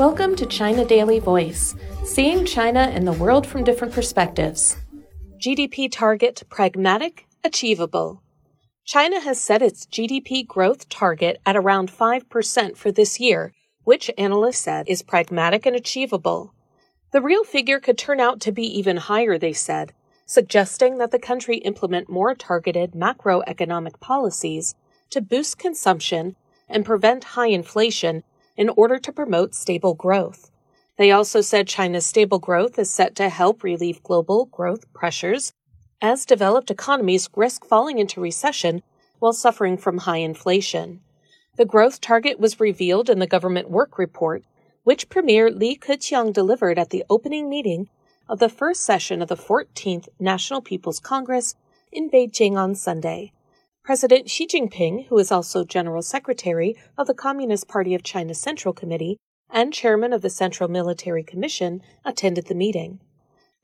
Welcome to China Daily Voice, seeing China and the world from different perspectives. GDP target pragmatic, achievable. China has set its GDP growth target at around 5% for this year, which analysts said is pragmatic and achievable. The real figure could turn out to be even higher, they said, suggesting that the country implement more targeted macroeconomic policies to boost consumption and prevent high inflation in order to promote stable growth. They also said China's stable growth is set to help relieve global growth pressures as developed economies risk falling into recession while suffering from high inflation. The growth target was revealed in the government work report, which Premier Li Keqiang delivered at the opening meeting of the first session of the 14th National People's Congress in Beijing on Sunday. President Xi Jinping, who is also General Secretary of the Communist Party of China Central Committee and Chairman of the Central Military Commission, attended the meeting.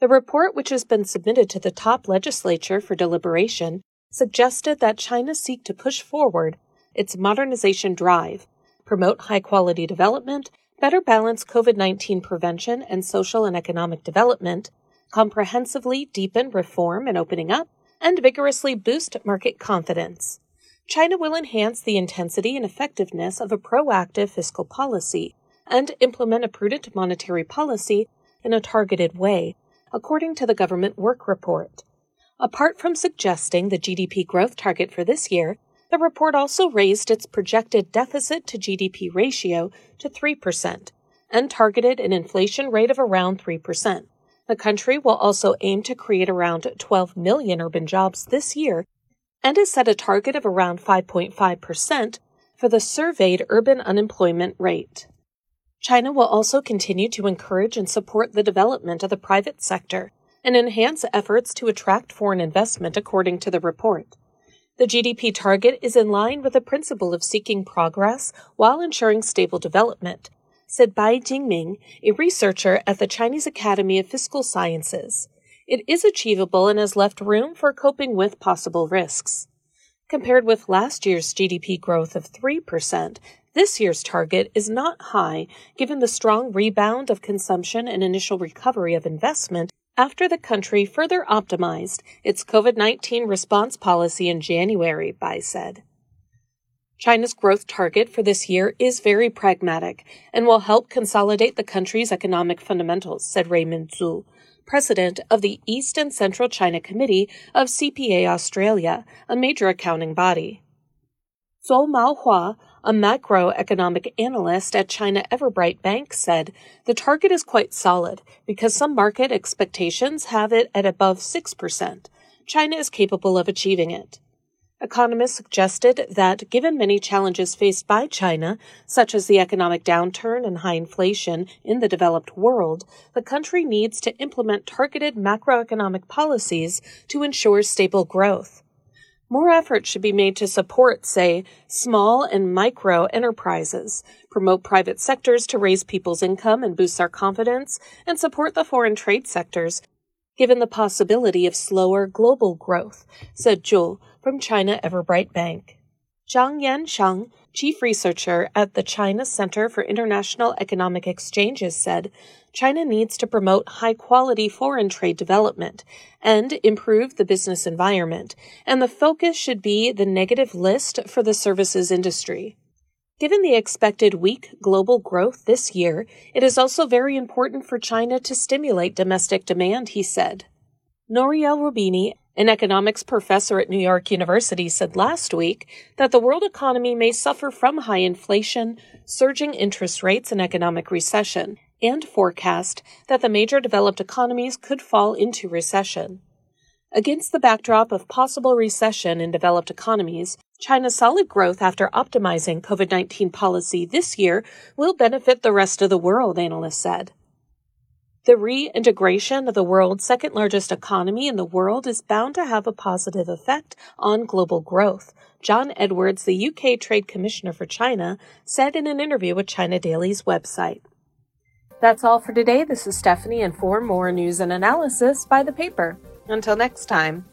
The report, which has been submitted to the top legislature for deliberation, suggested that China seek to push forward its modernization drive, promote high quality development, better balance COVID 19 prevention and social and economic development, comprehensively deepen reform and opening up, and vigorously boost market confidence. China will enhance the intensity and effectiveness of a proactive fiscal policy and implement a prudent monetary policy in a targeted way, according to the government work report. Apart from suggesting the GDP growth target for this year, the report also raised its projected deficit to GDP ratio to 3% and targeted an inflation rate of around 3%. The country will also aim to create around 12 million urban jobs this year and has set a target of around 5.5% for the surveyed urban unemployment rate. China will also continue to encourage and support the development of the private sector and enhance efforts to attract foreign investment, according to the report. The GDP target is in line with the principle of seeking progress while ensuring stable development said Bai Jingming, a researcher at the Chinese Academy of Fiscal Sciences. It is achievable and has left room for coping with possible risks. Compared with last year's GDP growth of 3%, this year's target is not high given the strong rebound of consumption and initial recovery of investment after the country further optimized its COVID 19 response policy in January, Bai said. China's growth target for this year is very pragmatic and will help consolidate the country's economic fundamentals, said Raymond Zhu, president of the East and Central China Committee of CPA Australia, a major accounting body. Zhou Maohua, a macroeconomic analyst at China Everbright Bank, said the target is quite solid because some market expectations have it at above 6%. China is capable of achieving it. Economists suggested that given many challenges faced by China, such as the economic downturn and high inflation in the developed world, the country needs to implement targeted macroeconomic policies to ensure stable growth. More effort should be made to support, say, small and micro enterprises, promote private sectors to raise people's income and boost their confidence, and support the foreign trade sectors, given the possibility of slower global growth, said Zhu, from China Everbright Bank. Zhang Yansheng, chief researcher at the China Center for International Economic Exchanges, said China needs to promote high quality foreign trade development and improve the business environment, and the focus should be the negative list for the services industry. Given the expected weak global growth this year, it is also very important for China to stimulate domestic demand, he said. Nouriel Roubini, an economics professor at New York University said last week that the world economy may suffer from high inflation, surging interest rates, and economic recession, and forecast that the major developed economies could fall into recession. Against the backdrop of possible recession in developed economies, China's solid growth after optimizing COVID 19 policy this year will benefit the rest of the world, analysts said. The reintegration of the world's second largest economy in the world is bound to have a positive effect on global growth, John Edwards, the UK Trade Commissioner for China, said in an interview with China Daily's website. That's all for today. This is Stephanie, and for more news and analysis, buy the paper. Until next time.